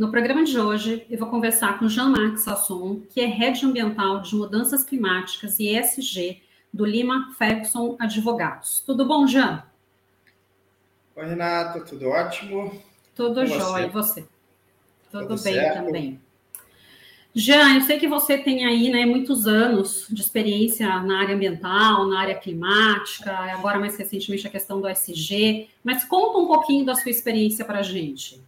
No programa de hoje eu vou conversar com Jean-Marc Sasson, que é Head Ambiental de Mudanças Climáticas e ESG do Lima Ferguson Advogados. Tudo bom, Jean? Oi, Renato, tudo ótimo? Tudo jóia, e você? Tudo, Tudo bem certo? também. Jean, eu sei que você tem aí né, muitos anos de experiência na área ambiental, na área climática, agora mais recentemente a questão do SG, mas conta um pouquinho da sua experiência para a gente.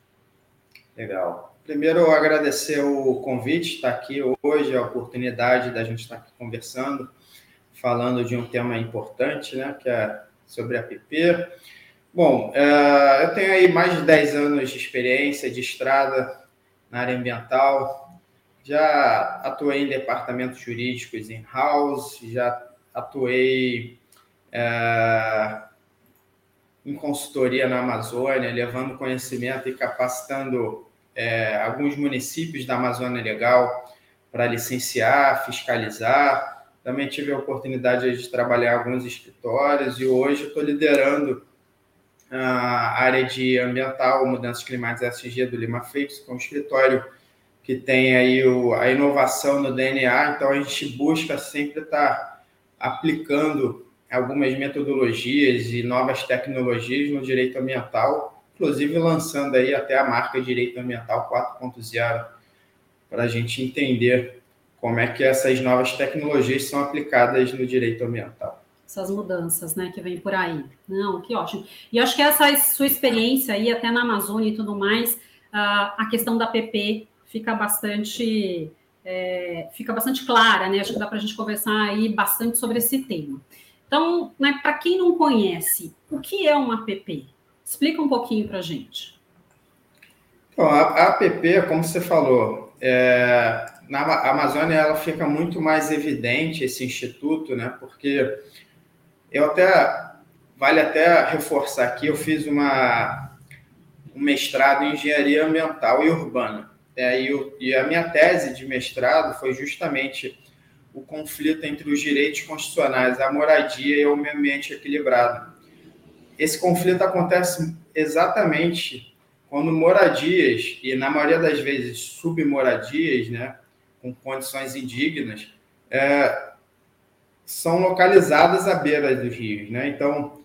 Legal. Primeiro, agradecer o convite, estar aqui hoje, a oportunidade da gente estar aqui conversando, falando de um tema importante, né, que é sobre a PP. Bom, uh, eu tenho aí mais de 10 anos de experiência de estrada na área ambiental. Já atuei em departamentos jurídicos in-house, já atuei uh, em consultoria na Amazônia, levando conhecimento e capacitando uh, alguns municípios da Amazônia Legal para licenciar, fiscalizar. Também tive a oportunidade de trabalhar alguns escritórios e hoje estou liderando a área de ambiental, mudanças climáticas SG do Lima que é um escritório que tem aí o, a inovação no DNA, então a gente busca sempre estar aplicando algumas metodologias e novas tecnologias no direito ambiental, inclusive lançando aí até a marca Direito Ambiental 4.0, para a gente entender como é que essas novas tecnologias são aplicadas no direito ambiental essas mudanças, né, que vem por aí. Não, que ótimo. E acho que essa sua experiência aí, até na Amazônia e tudo mais, a questão da PP fica bastante, é, fica bastante clara, né? Acho que dá para a gente conversar aí bastante sobre esse tema. Então, né, para quem não conhece, o que é uma APP? Explica um pouquinho para a gente. Então, a APP, como você falou, é, na Amazônia ela fica muito mais evidente esse instituto, né? Porque eu até vale até reforçar aqui, eu fiz uma um mestrado em engenharia ambiental e urbana. É, e, o, e a minha tese de mestrado foi justamente o conflito entre os direitos constitucionais, a moradia e o meio ambiente equilibrado. Esse conflito acontece exatamente quando moradias, e na maioria das vezes submoradias, né, com condições indignas, é, são localizadas à beira dos rios. Né? Então,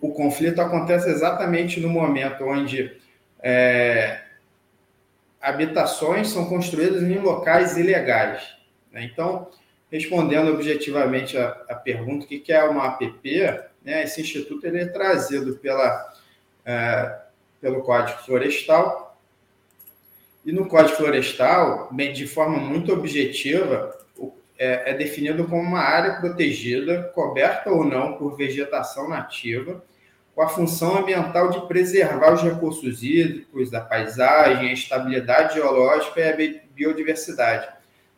o conflito acontece exatamente no momento onde é, habitações são construídas em locais ilegais. Né? Então, respondendo objetivamente a, a pergunta, o que é uma APP, né? esse instituto ele é trazido pela, é, pelo Código Florestal, e no Código Florestal, bem, de forma muito objetiva, é, é definido como uma área protegida, coberta ou não por vegetação nativa, com a função ambiental de preservar os recursos hídricos, a paisagem, a estabilidade geológica e a biodiversidade.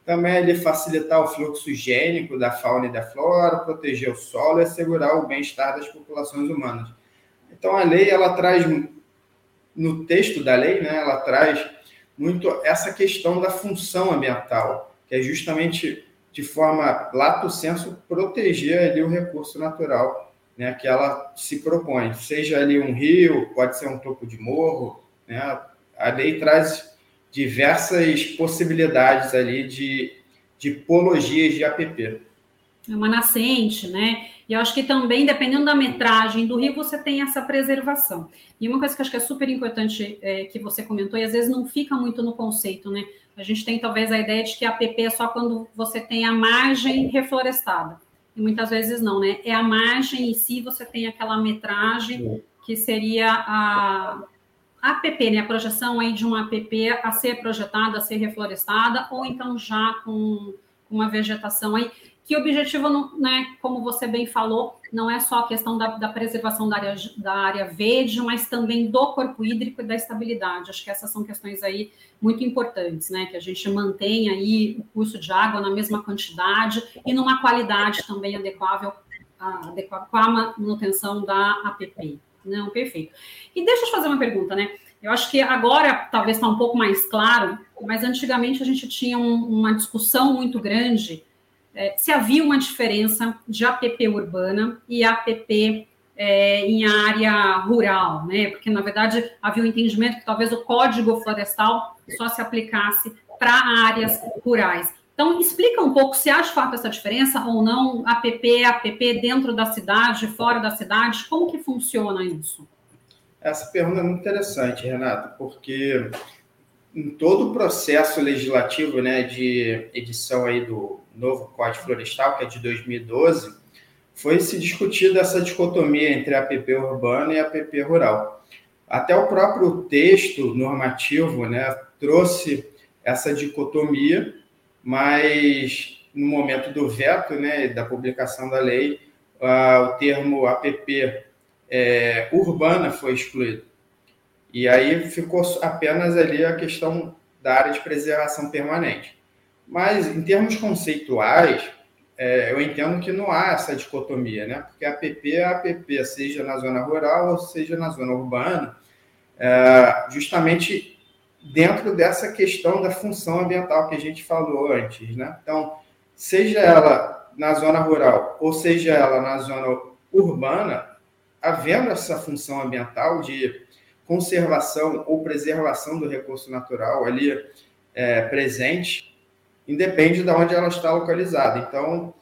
Também ele facilitar o fluxo higiênico da fauna e da flora, proteger o solo e assegurar o bem-estar das populações humanas. Então a lei ela traz no texto da lei, né, ela traz muito essa questão da função ambiental, que é justamente de forma lato senso, proteger ali o recurso natural né, que ela se propõe. Seja ali um rio, pode ser um topo de morro, né? A lei traz diversas possibilidades ali de, de tipologias de APP. É uma nascente, né? E eu acho que também, dependendo da metragem do rio, você tem essa preservação. E uma coisa que eu acho que é super importante é, que você comentou, e às vezes não fica muito no conceito, né? A gente tem talvez a ideia de que a PP é só quando você tem a margem reflorestada. E muitas vezes não, né? É a margem em si, você tem aquela metragem que seria a APP, né? A projeção aí de uma APP a ser projetada, a ser reflorestada, ou então já com uma vegetação aí que o objetivo, não, né, como você bem falou, não é só a questão da, da, preservação da área, da área verde, mas também do corpo hídrico e da estabilidade. Acho que essas são questões aí muito importantes, né? Que a gente mantenha aí o curso de água na mesma quantidade e numa qualidade também adequável, adequada com a manutenção da APP. Não, perfeito. E deixa eu te fazer uma pergunta, né? Eu acho que agora talvez está um pouco mais claro, mas antigamente a gente tinha um, uma discussão muito grande é, se havia uma diferença de APP urbana e APP é, em área rural, né? Porque, na verdade, havia um entendimento que talvez o código florestal só se aplicasse para áreas rurais. Então, explica um pouco se há de fato essa diferença ou não, APP, APP dentro da cidade, fora da cidade, como que funciona isso? Essa pergunta é muito interessante, Renato, porque em todo o processo legislativo né, de edição aí do novo Código Florestal, que é de 2012, foi se discutida essa dicotomia entre APP urbana e APP rural. Até o próprio texto normativo né, trouxe essa dicotomia mas no momento do veto, né, da publicação da lei, uh, o termo APP é, urbana foi excluído. E aí ficou apenas ali a questão da área de preservação permanente. Mas, em termos conceituais, é, eu entendo que não há essa dicotomia, né? Porque APP é APP, seja na zona rural ou seja na zona urbana, é, justamente dentro dessa questão da função ambiental que a gente falou antes, né? Então, seja ela na zona rural ou seja ela na zona urbana, havendo essa função ambiental de conservação ou preservação do recurso natural ali é, presente, independe de onde ela está localizada. Então,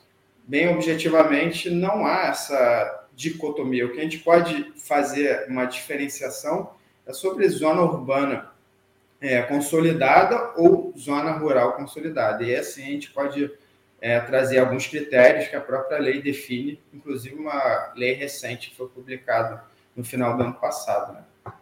bem objetivamente, não há essa dicotomia. O que a gente pode fazer uma diferenciação é sobre zona urbana é, consolidada ou zona rural consolidada. E assim a gente pode é, trazer alguns critérios que a própria lei define, inclusive uma lei recente que foi publicada no final do ano passado. Né?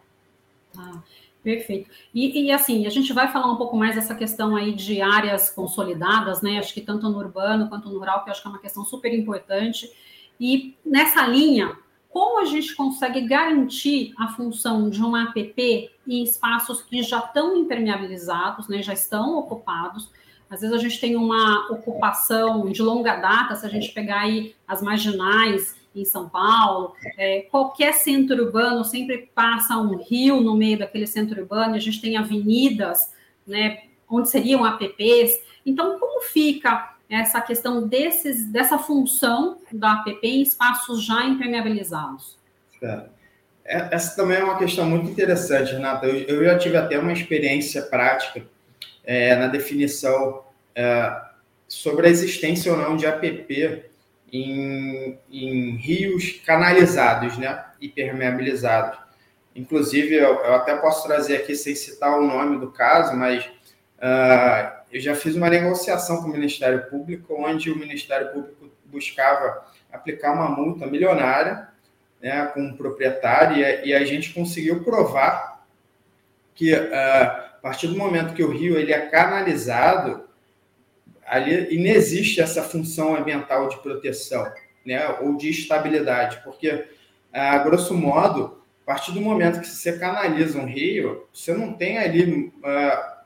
Ah, perfeito. E, e, assim, a gente vai falar um pouco mais dessa questão aí de áreas consolidadas, né? Acho que tanto no urbano quanto no rural, que eu acho que é uma questão super importante. E nessa linha, como a gente consegue garantir a função de um APP em espaços que já estão impermeabilizados, né, já estão ocupados. Às vezes a gente tem uma ocupação de longa data, se a gente pegar aí as marginais em São Paulo, é, qualquer centro urbano sempre passa um rio no meio daquele centro urbano, a gente tem avenidas, né, onde seriam APPs. Então, como fica essa questão desses, dessa função da APP em espaços já impermeabilizados? É. Essa também é uma questão muito interessante, Renata. Eu, já tive até uma experiência prática é, na definição é, sobre a existência ou não de APP em, em rios canalizados, né, hipermeabilizados. Inclusive, eu, eu, até posso trazer aqui, sem citar o nome do caso, mas uh, eu já fiz uma negociação com o Ministério Público, onde o Ministério Público buscava aplicar uma multa milionária né, com o proprietário, e, a gente conseguiu provar que uh, a partir do momento que o rio ele é canalizado, ali inexiste essa função ambiental de proteção né, ou de estabilidade, porque, uh, grosso modo, a partir do momento que você canaliza um rio, você não tem ali. Uh,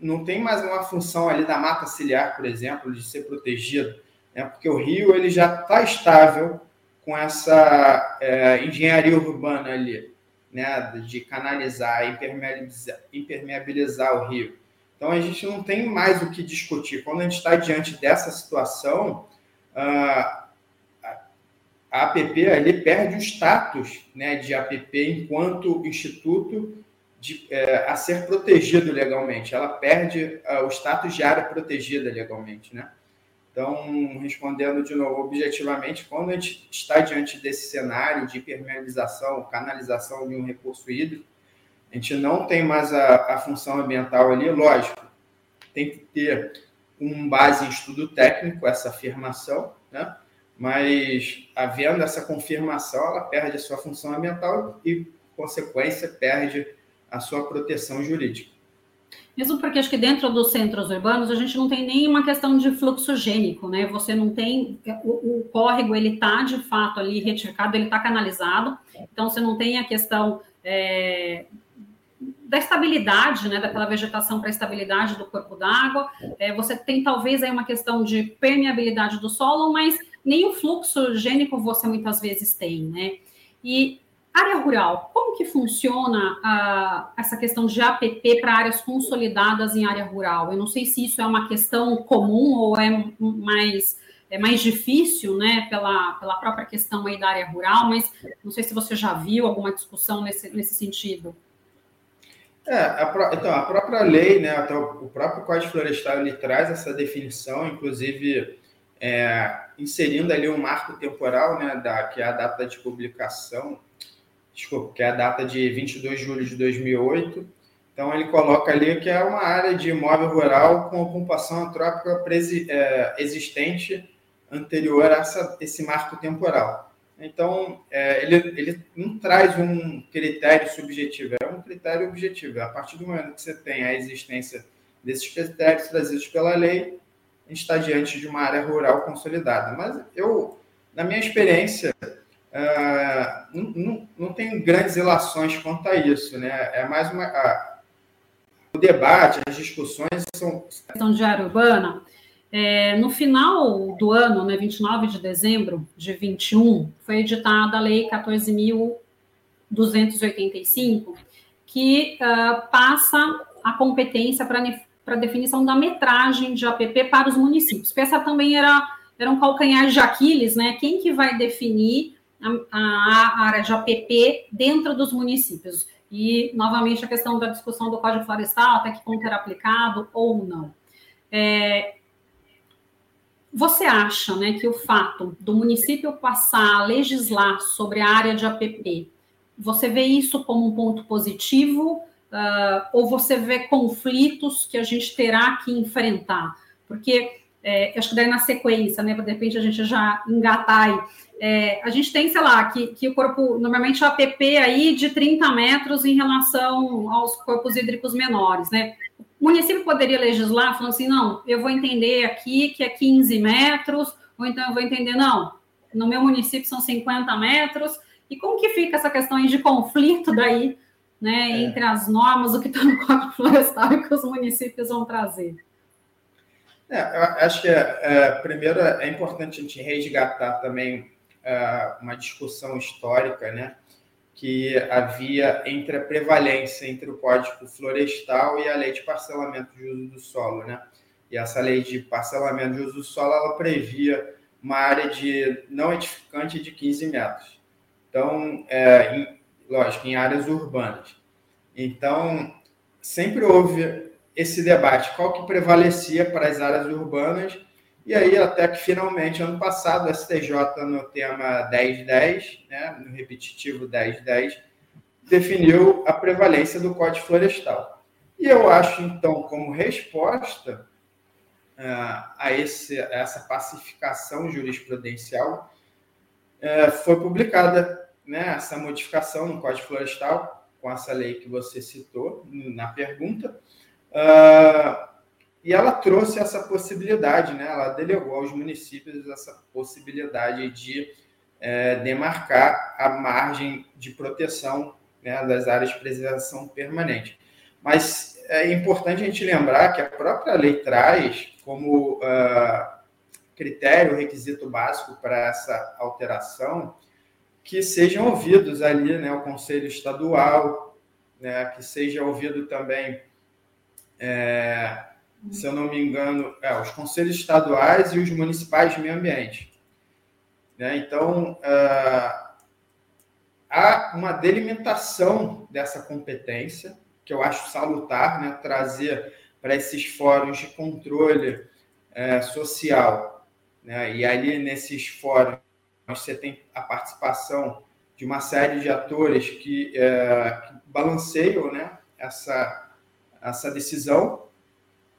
não tem mais uma função ali da mata ciliar, por exemplo, de ser protegido, né? porque o rio ele já está estável com essa é, engenharia urbana ali, né? de canalizar, impermeabilizar, impermeabilizar o rio. Então a gente não tem mais o que discutir. Quando a gente está diante dessa situação, a APP ali perde o status né, de APP enquanto instituto de, é, a ser protegido legalmente. Ela perde uh, o status de área protegida legalmente, né? Então, respondendo de novo, objetivamente, quando a gente está diante desse cenário de permeabilização, canalização de um recurso hídrico, a gente não tem mais a, a função ambiental ali, lógico, tem que ter um base em estudo técnico, essa afirmação, né? mas havendo essa confirmação, ela perde a sua função ambiental e, consequência, perde a sua proteção jurídica. Mesmo porque acho que dentro dos centros urbanos a gente não tem nenhuma questão de fluxo gênico, né? Você não tem o, o córrego ele está de fato ali retificado, ele está canalizado, então você não tem a questão é, da estabilidade, né? Daquela vegetação para a estabilidade do corpo d'água. É, você tem talvez aí uma questão de permeabilidade do solo, mas nem o fluxo gênico você muitas vezes tem, né? E Área rural, como que funciona essa questão de APP para áreas consolidadas em área rural? Eu não sei se isso é uma questão comum ou é mais é mais difícil, né, pela, pela própria questão aí da área rural, mas não sei se você já viu alguma discussão nesse, nesse sentido. É, a, então, a própria lei, né, até o, o próprio Código Florestal, ele traz essa definição, inclusive é, inserindo ali um marco temporal, né, da, que é a data de publicação, desculpa, que é a data de 22 de julho de 2008, então, ele coloca ali que é uma área de imóvel rural com ocupação antrópica é, existente anterior a essa, esse marco temporal. Então, é, ele, ele não traz um critério subjetivo, é um critério objetivo. A partir do momento que você tem a existência desses critérios trazidos pela lei, a gente está diante de uma área rural consolidada. Mas eu, na minha experiêção, uh, não, não, tenho grandes relações quanto a isso. Né? É mais uma. A, o debate, as discussões são. Questão de urbana. É, no final do ano, né, 29 de dezembro de 21, foi editada a Lei 14.285, que uh, passa a competência para a definição da metragem de APP para os municípios. Essa também era, era um calcanhar de Aquiles, né? Quem que vai definir a, área de APP dentro dos municípios? E, novamente, a questão da discussão do Código Florestal, até que ponto era aplicado ou não. É, você acha né, que o fato do município passar a legislar sobre a área de APP, você vê isso como um ponto positivo uh, ou você vê conflitos que a gente terá que enfrentar? Porque é, acho que daí na sequência, né, de repente a gente já engatar aí, é, a gente tem, sei lá, que, que o corpo, normalmente o APP aí de 30 metros em relação aos corpos hídricos menores, né? O município poderia legislar falando assim, não, eu vou entender aqui que é 15 metros, ou então eu vou entender, não, no meu município são 50 metros, e como que fica essa questão aí de conflito daí, né, é. entre as normas, o que está no Código Florestal e que os municípios vão trazer? É, acho que, é, primeiro, é importante a gente resgatar também uh, uma discussão histórica, né, que havia entre a prevalência entre o Código Florestal e a Lei de Parcelamento de Uso do Solo, né? E essa lei de parcelamento de uso do solo, ela previa uma área de não edificante de 15 metros. Então, é, em, lógico, em áreas urbanas. Então, sempre houve esse debate, qual que prevalecia para as áreas urbanas e aí, até que finalmente, ano passado, o STJ, no tema 1010, né, no repetitivo 1010, definiu a prevalência do Código Florestal. E eu acho, então, como resposta uh, a, esse, a essa pacificação jurisprudencial, uh, foi publicada né, essa modificação no Código Florestal, com essa lei que você citou na pergunta. Uh, e ela trouxe essa possibilidade, né? ela delegou aos municípios essa possibilidade de é, demarcar a margem de proteção né, das áreas de preservação permanente. Mas é importante a gente lembrar que a própria lei traz como uh, critério, requisito básico para essa alteração, que sejam ouvidos ali né, o Conselho Estadual, né, que seja ouvido também é, se eu não me engano, é, os conselhos estaduais e os municipais de meio ambiente. Né? Então, uh, há uma delimitação dessa competência, que eu acho salutar, né? trazer para esses fóruns de controle uh, social. Né? E ali, nesses fóruns, você tem a participação de uma série de atores que, uh, que balanceiam né? essa, essa decisão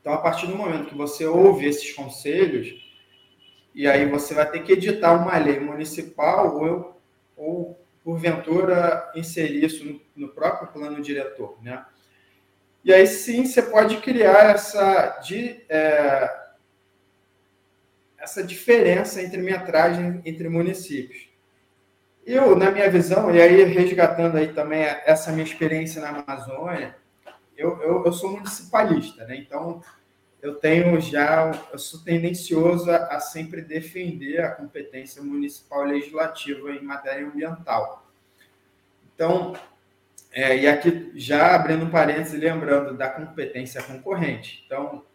então, a partir do momento que você ouve esses conselhos, e aí você vai ter que editar uma lei municipal ou, ou porventura, inserir isso no, no próprio plano diretor, né? E aí sim você pode criar essa, de, é, essa diferença entre metragem entre municípios. Eu, na minha visão, e aí resgatando aí também essa minha experiência na Amazônia, eu, eu, eu sou municipalista, né? Então, eu tenho já, eu sou tendencioso a sempre defender a competência municipal legislativa em matéria ambiental. Então, é, e aqui já abrindo um parênteses, lembrando da competência concorrente. Então,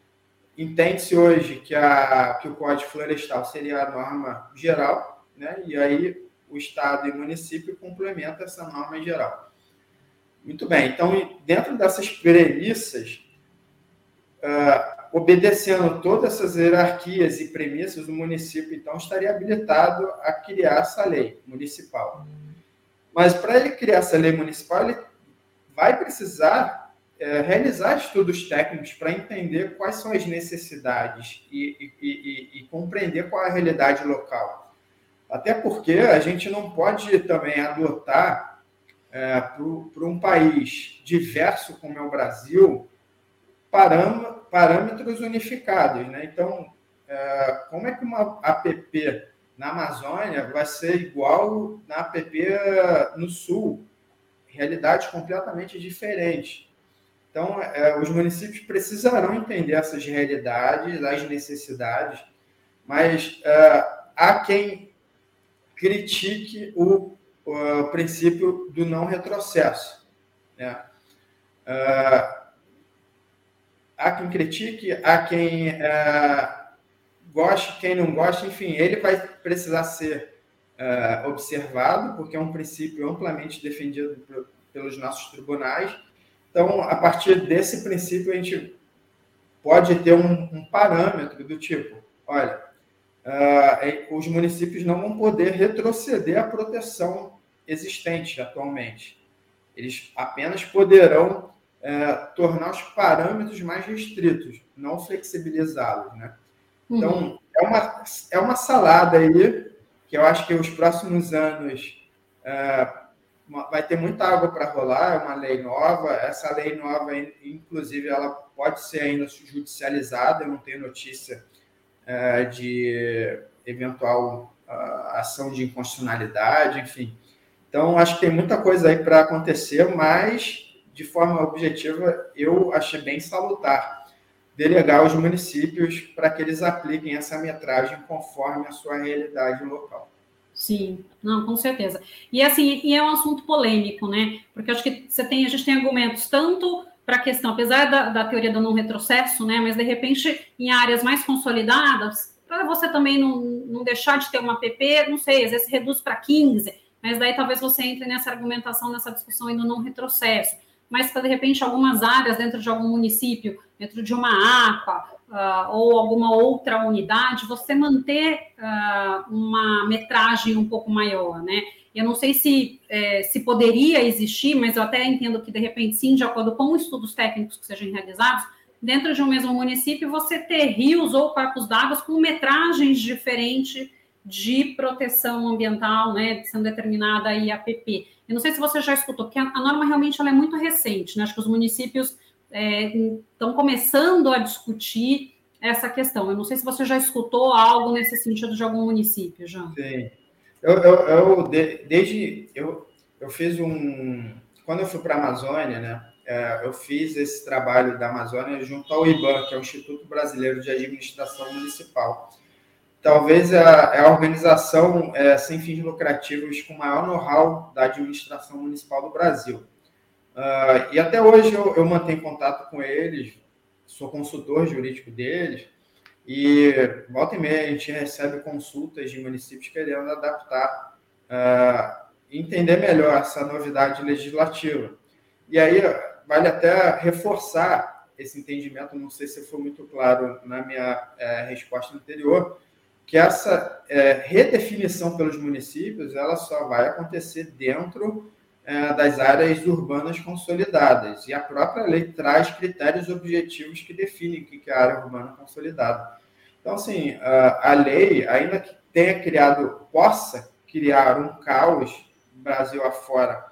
entende-se hoje que, a, que o Código Florestal seria a norma geral, né? e aí o Estado e o município complementam essa norma geral. Muito bem, então, dentro dessas premissas, uh, obedecendo todas essas hierarquias e premissas, o município, então, estaria habilitado a criar essa lei municipal. Mas, para ele criar essa lei municipal, ele vai precisar é, realizar estudos técnicos para entender quais são as necessidades e, e, e, e, compreender qual é a realidade local. Até porque a gente não pode também adotar é, para um país diverso como é o Brasil parâmetros unificados. Né? Então, é, como é que uma app na Amazônia vai ser igual na app no Sul? Realidades completamente diferentes. Então, é, os municípios precisarão entender essas realidades, as necessidades, mas é, há quem critique o, o, princípio do não retrocesso. Né? É, há quem critique, há quem é, goste, quem não goste, enfim, ele vai precisar ser é, observado, porque é um princípio amplamente defendido pelos nossos tribunais, então, a partir desse princípio, a gente pode ter um, um parâmetro do tipo: olha, uh, os municípios não vão poder retroceder a proteção existente atualmente. Eles apenas poderão uh, tornar os parâmetros mais restritos, não flexibilizá-los. Né? Então, uhum. é, uma, é uma salada aí que eu acho que os próximos anos. Uh, vai ter muita água para rolar, é uma lei nova. Essa lei nova, inclusive, ela pode ser ainda judicializada. Eu não tenho notícia é, de eventual uh, ação de inconstitucionalidade, enfim. Então, acho que tem muita coisa aí para acontecer, mas, de forma objetiva, eu achei bem salutar delegar aos municípios para que eles apliquem essa metragem conforme a sua realidade local. Sim, não, com certeza. E assim, e é um assunto polêmico, né? Porque acho que você tem, a gente tem argumentos tanto para a questão, apesar da, da teoria do não retrocesso, né? Mas de repente, em áreas mais consolidadas, para você também não, não deixar de ter uma PP, não sei, às vezes reduz para 15, mas daí talvez você entre nessa argumentação, nessa discussão ainda não retrocesso. Mas de repente algumas áreas dentro de algum município, dentro de uma APA, uh, ou alguma outra unidade, você manter uh, uma metragem um pouco maior, né? Eu não sei se, é, se poderia existir, mas eu até entendo que, de repente, sim, de acordo com estudos técnicos que sejam realizados, dentro de um mesmo município, você ter rios ou corpos d'água com metragens diferentes de proteção ambiental, né, sendo determinada aí a PP. Eu não sei se você já escutou, porque a, norma realmente ela é muito recente, né? Acho que os municípios estão é, começando a discutir essa questão. Eu não sei se você já escutou algo nesse sentido de algum município, já. Sim. Eu, eu, eu desde eu, eu fiz um quando eu fui para a Amazônia, né? É, eu fiz esse trabalho da Amazônia junto ao IBAN, que é o Instituto Brasileiro de Administração Municipal. Talvez a, a organização é, sem fins lucrativos com maior know-how da administração municipal do Brasil. Uh, e até hoje eu, eu, mantenho contato com eles, sou consultor jurídico deles, e volta e meia a gente recebe consultas de municípios querendo adaptar, uh, entender melhor essa novidade legislativa. E aí vale até reforçar esse entendimento, não sei se foi muito claro na minha é, resposta anterior, que essa é, redefinição pelos municípios ela só vai acontecer dentro é, das áreas urbanas consolidadas. E a própria lei traz critérios objetivos que definem o que é a área urbana consolidada. Então, assim, a, lei, ainda que tenha criado, possa criar um caos Brasil afora,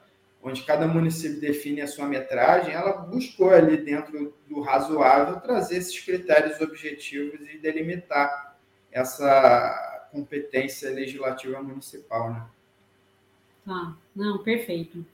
onde cada município define a sua metragem, ela buscou ali dentro do razoável trazer esses critérios objetivos e delimitar essa competência legislativa municipal, né? Tá, não, perfeito.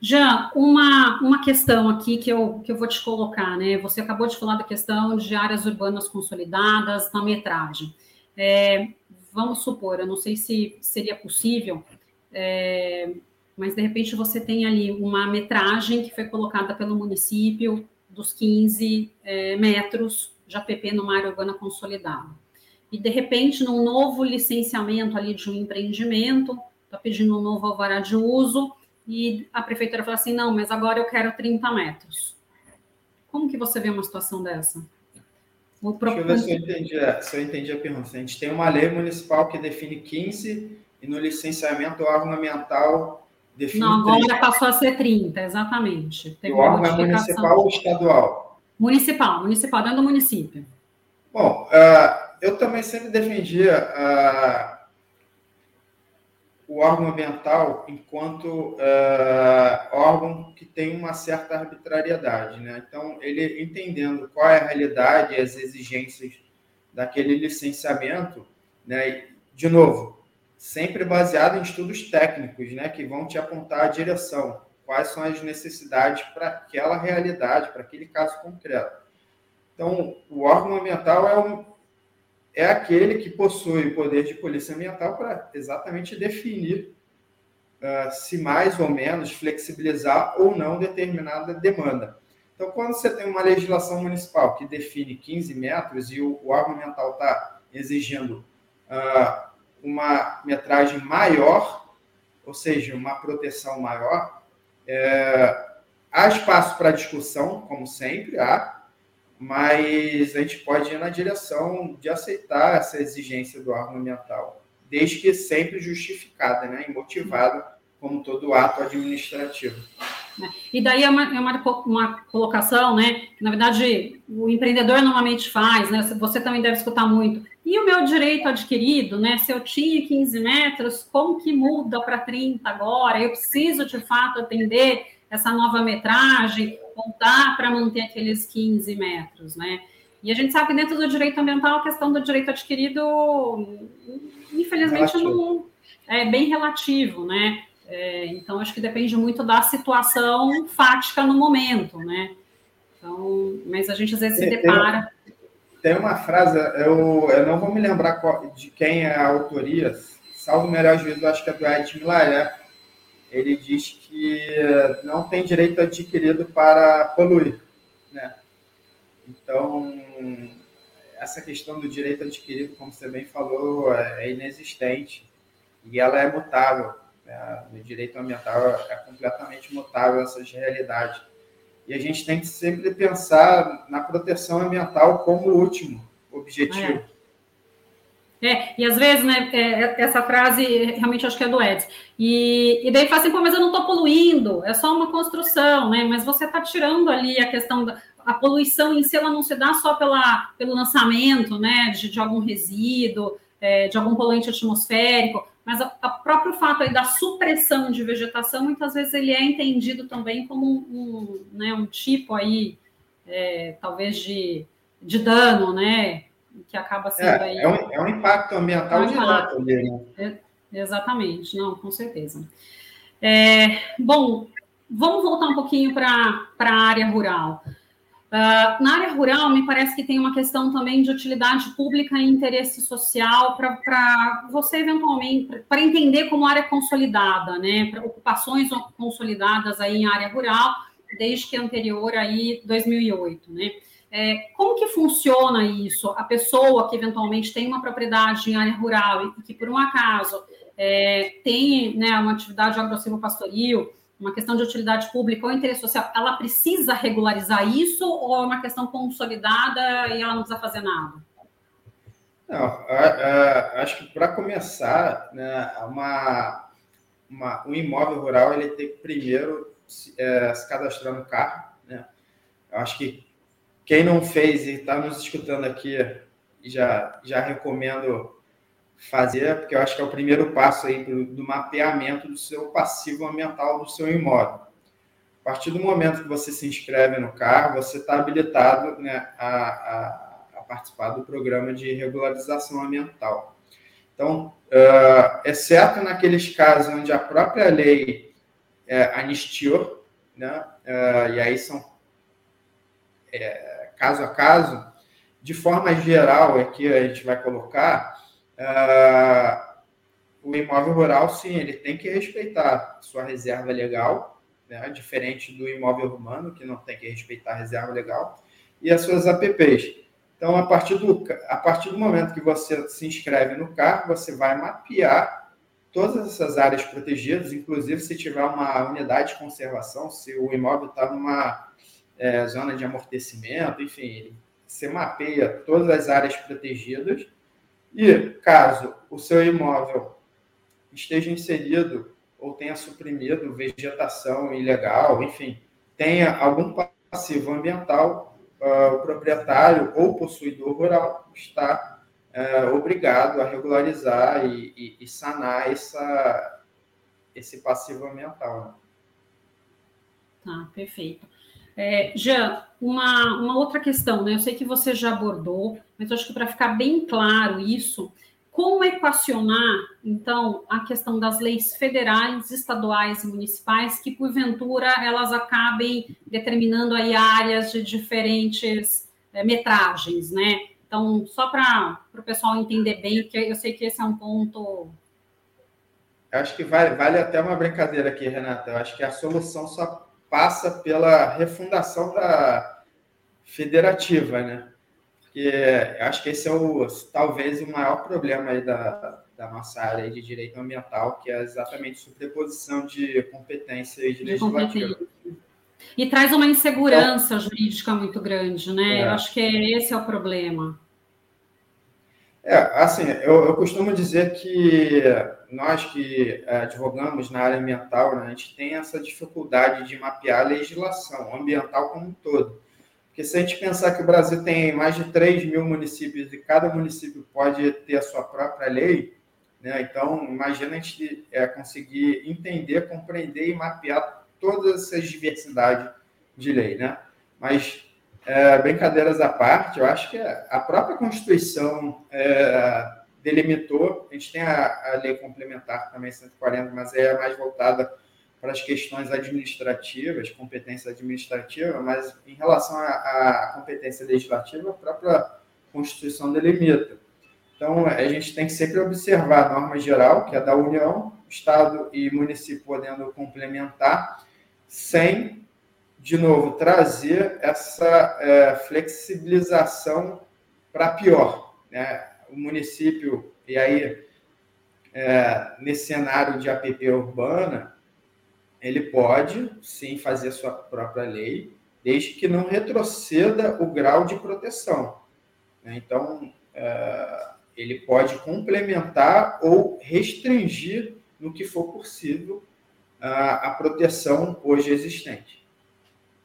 Já uma, uma questão aqui que eu, que eu vou te colocar, né? Você acabou de falar da questão de áreas urbanas consolidadas na metragem. É, vamos supor, eu não sei se seria possível, é, mas de repente você tem ali uma metragem que foi colocada pelo município dos 15 é, metros de APP numa área urbana consolidada. E, de repente, num novo licenciamento ali de um empreendimento, está pedindo um novo alvará de uso, e a prefeitura fala assim, não, mas agora eu quero 30 metros. Como que você vê uma situação dessa? O Deixa eu ver se eu, entendi, se eu entendi a pergunta. A gente tem uma lei municipal que define 15 e no licenciamento ornamental define Não, agora 30. passou a ser 30, exatamente. Teve o órgão é municipal ou estadual? Municipal, municipal, dentro do município. Bom, uh, eu também sempre defendia uh, o órgão ambiental enquanto uh, órgão que tem uma certa arbitrariedade. Né? Então, ele entendendo qual é a realidade e as exigências daquele licenciamento, né? de novo, sempre baseado em estudos técnicos, né? que vão te apontar a direção, quais são as necessidades para aquela realidade, para aquele caso concreto. Então, o órgão ambiental é um, é aquele que possui o poder de polícia ambiental para exatamente definir uh, se mais ou menos flexibilizar ou não determinada demanda. Então, quando você tem uma legislação municipal que define 15 metros e o, o órgão ambiental está exigindo uh, uma metragem maior, ou seja, uma proteção maior, é, há espaço para discussão, como sempre, há, mas a gente pode ir na direção de aceitar essa exigência do órgão ambiental, desde que sempre justificada né, e motivada, como todo ato administrativo. É, e daí é uma, é uma, uma, colocação, né? Que, na verdade, o empreendedor normalmente faz, né? Você também deve escutar muito. E o meu direito adquirido, né? Se eu tinha 15 metros, como que muda para 30 agora? Eu preciso, de fato, atender essa nova metragem? Voltar para manter aqueles 15 metros, né? E a gente sabe que dentro do direito ambiental a questão do direito adquirido, infelizmente, não é bem relativo, né? É, então, acho que depende muito da situação fática no momento, né? Então, mas a gente às vezes se depara. Tem uma frase, eu, eu não vou me lembrar qual, de quem é a autoria, salvo o melhor juízo, acho que é do Ed Milaré, ele diz que não tem direito adquirido para poluir. Né? Então, essa questão do direito adquirido, como você bem falou, é inexistente e ela é mutável. Né? No direito ambiental é completamente mutável essas realidades. E a gente tem que sempre pensar na proteção ambiental como último objetivo. É. É, e às vezes, né, é, essa frase realmente acho que é do Edson. E, e daí fala assim, pô, mas eu não estou poluindo, é só uma construção, né? Mas você está tirando ali a questão da a poluição em si, ela não se dá só pela, pelo lançamento, né, de, de algum resíduo, é, de algum poluente atmosférico, mas o próprio fato aí da supressão de vegetação, muitas vezes ele é entendido também como um, um né, um tipo aí, é, talvez de, de dano, né, que acaba sendo é, aí. É um, é um impacto ambiental é um direto ali, né? É, exatamente, não, com certeza. É, bom, vamos voltar um pouquinho para a área rural. Uh, na área rural, me parece que tem uma questão também de utilidade pública e interesse social para você, eventualmente, para entender como área consolidada, né? ocupações consolidadas aí em área rural, desde que anterior aí 2008, né? É, como que funciona isso? A pessoa que eventualmente tem uma propriedade em área rural e que, por um acaso, é, tem né, uma atividade agressivo-pastoril, uma questão de utilidade pública ou interesse social, ela precisa regularizar isso ou é uma questão consolidada e ela não precisa fazer nada? Não, acho que para começar, né, uma, uma, um imóvel rural ele tem que primeiro se, é, se cadastrar no carro. Né? Eu acho que quem não fez e está nos escutando aqui, já, já recomendo fazer, porque eu acho que é o primeiro passo aí do, do mapeamento do seu passivo ambiental do seu imóvel. A partir do momento que você se inscreve no carro, você está habilitado né, a, a, a, participar do programa de regularização ambiental. Então, uh, exceto naqueles casos onde a própria lei uh, anistiou, né, uh, e aí são é, caso a caso, de forma geral, aqui a gente vai colocar, uh, o imóvel rural, sim, ele tem que respeitar sua reserva legal, né, diferente do imóvel urbano, que não tem que respeitar a reserva legal, e as suas APPs. Então, a partir, do, a partir do momento que você se inscreve no CAR, você vai mapear todas essas áreas protegidas, inclusive se tiver uma unidade de conservação, se o imóvel está numa é, zona de amortecimento, enfim, você mapeia todas as áreas protegidas e, caso o seu imóvel esteja inserido ou tenha suprimido vegetação ilegal, enfim, tenha algum passivo ambiental, uh, o proprietário ou possuidor rural está uh, obrigado a regularizar e, e, e, sanar essa, esse passivo ambiental. Né? Tá, perfeito. É, Jean, uma, uma outra questão, né? Eu sei que você já abordou, mas acho que para ficar bem claro isso, como equacionar, então, a questão das leis federais, estaduais e municipais, que, porventura, elas acabem determinando aí áreas de diferentes é, metragens, né? Então, só para o pessoal entender bem, que eu sei que esse é um ponto. Eu acho que vale, vale até uma brincadeira aqui, Renata. Eu acho que a solução só passa pela refundação da federativa, né? que acho que esse é o talvez o maior problema aí da, da nossa área de direito ambiental, que é exatamente sobreposição de competências de legislativa. E traz uma insegurança então, jurídica muito grande, né? É. Eu acho que esse é o problema. É, assim, eu, eu costumo dizer que nós que é, advogamos na área ambiental, né, a gente tem essa dificuldade de mapear a legislação ambiental como um todo. Porque se a gente pensar que o Brasil tem mais de 3 mil municípios e cada município pode ter a sua própria lei, né? então imagina a gente é, conseguir entender, compreender e mapear todas essas diversidades de lei. Né? Mas, é, brincadeiras à parte, eu acho que a própria Constituição é, delimitou, a gente tem a, a lei complementar também, 140, mas é mais voltada para as questões administrativas, competência administrativa, mas em relação à, competência legislativa, a própria Constituição delimita. Então, a gente tem que sempre observar a norma geral, que é da União, Estado e município podendo complementar, sem, de novo, trazer essa é, flexibilização para pior. Né? O município, e aí, é, nesse cenário de APP urbana, ele pode sim fazer sua própria lei, desde que não retroceda o grau de proteção. Né? Então, é, ele pode complementar ou restringir, no que for possível, a, a proteção hoje existente.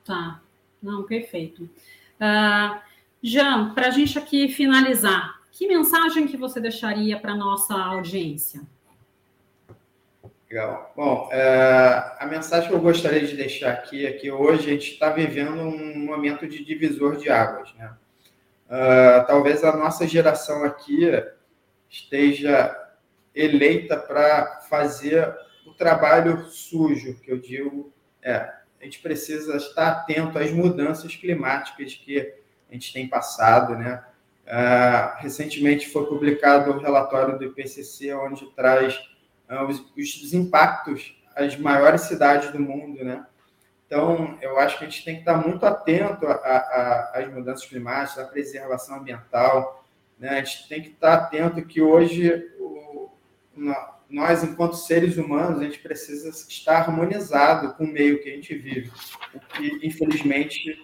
Tá, não, perfeito. Uh, Jean, para a gente aqui finalizar, que mensagem que você deixaria para nossa audiência? Legal. Bom, é, a mensagem que eu gostaria de deixar aqui é que hoje a gente está vivendo um momento de divisor de águas. Né? Uh, talvez a nossa geração aqui esteja eleita para fazer o trabalho sujo, que eu digo, é, a gente precisa estar atento às mudanças climáticas que a gente tem passado, né? Uh, recentemente foi publicado o relatório do IPCC, onde traz uh, os, os impactos às maiores cidades do mundo, né? Então, eu acho que a gente tem que estar muito atento às mudanças climáticas, à preservação ambiental. Né? A gente tem que estar atento que hoje o, nós, enquanto seres humanos, a gente precisa estar harmonizado com o meio que a gente vive, o que, infelizmente,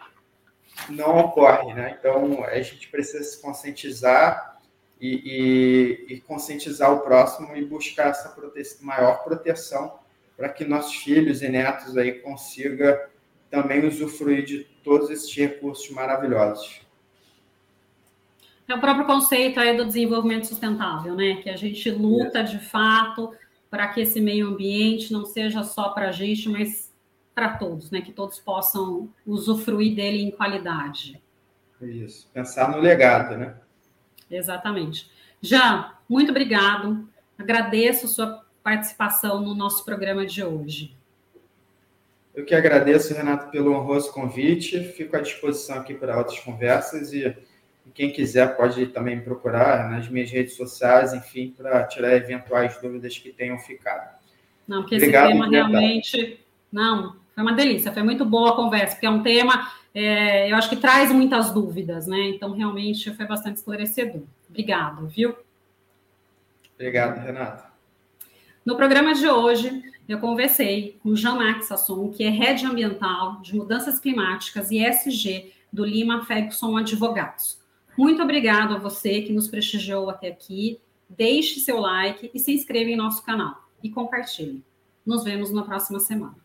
não ocorre. Né? Então, a gente precisa se conscientizar e, e, e conscientizar o próximo e buscar essa prote maior proteção para que nossos filhos e netos aí consigam também usufruir de todos esses recursos maravilhosos. É o próprio conceito aí do desenvolvimento sustentável, né? Que a gente luta de fato para que esse meio ambiente não seja só para a gente, mas para todos, né? Que todos possam usufruir dele em qualidade. Isso. Pensar no legado, né? Exatamente. Já, muito obrigado. Agradeço sua participação no nosso programa de hoje. Eu que agradeço, Renato, pelo honroso convite. Fico à disposição aqui para outras conversas e, quem quiser pode também me procurar nas minhas redes sociais, enfim, para tirar eventuais dúvidas que tenham ficado. Não, porque Obrigado, esse tema realmente. Não, foi uma delícia, foi muito boa a conversa, porque é um tema é, eu acho que traz muitas dúvidas, né? Então, realmente foi bastante esclarecedor. Obrigado, viu? Obrigado, Renata. No programa de hoje, eu conversei com Jean-Marc Sasson, que é Head Ambiental de Mudanças Climáticas e SG do Lima Ferguson Advogados. Muito obrigado a você que nos prestigiou até aqui. Deixe seu like e se inscreva em nosso canal. E compartilhe. Nos vemos na próxima semana.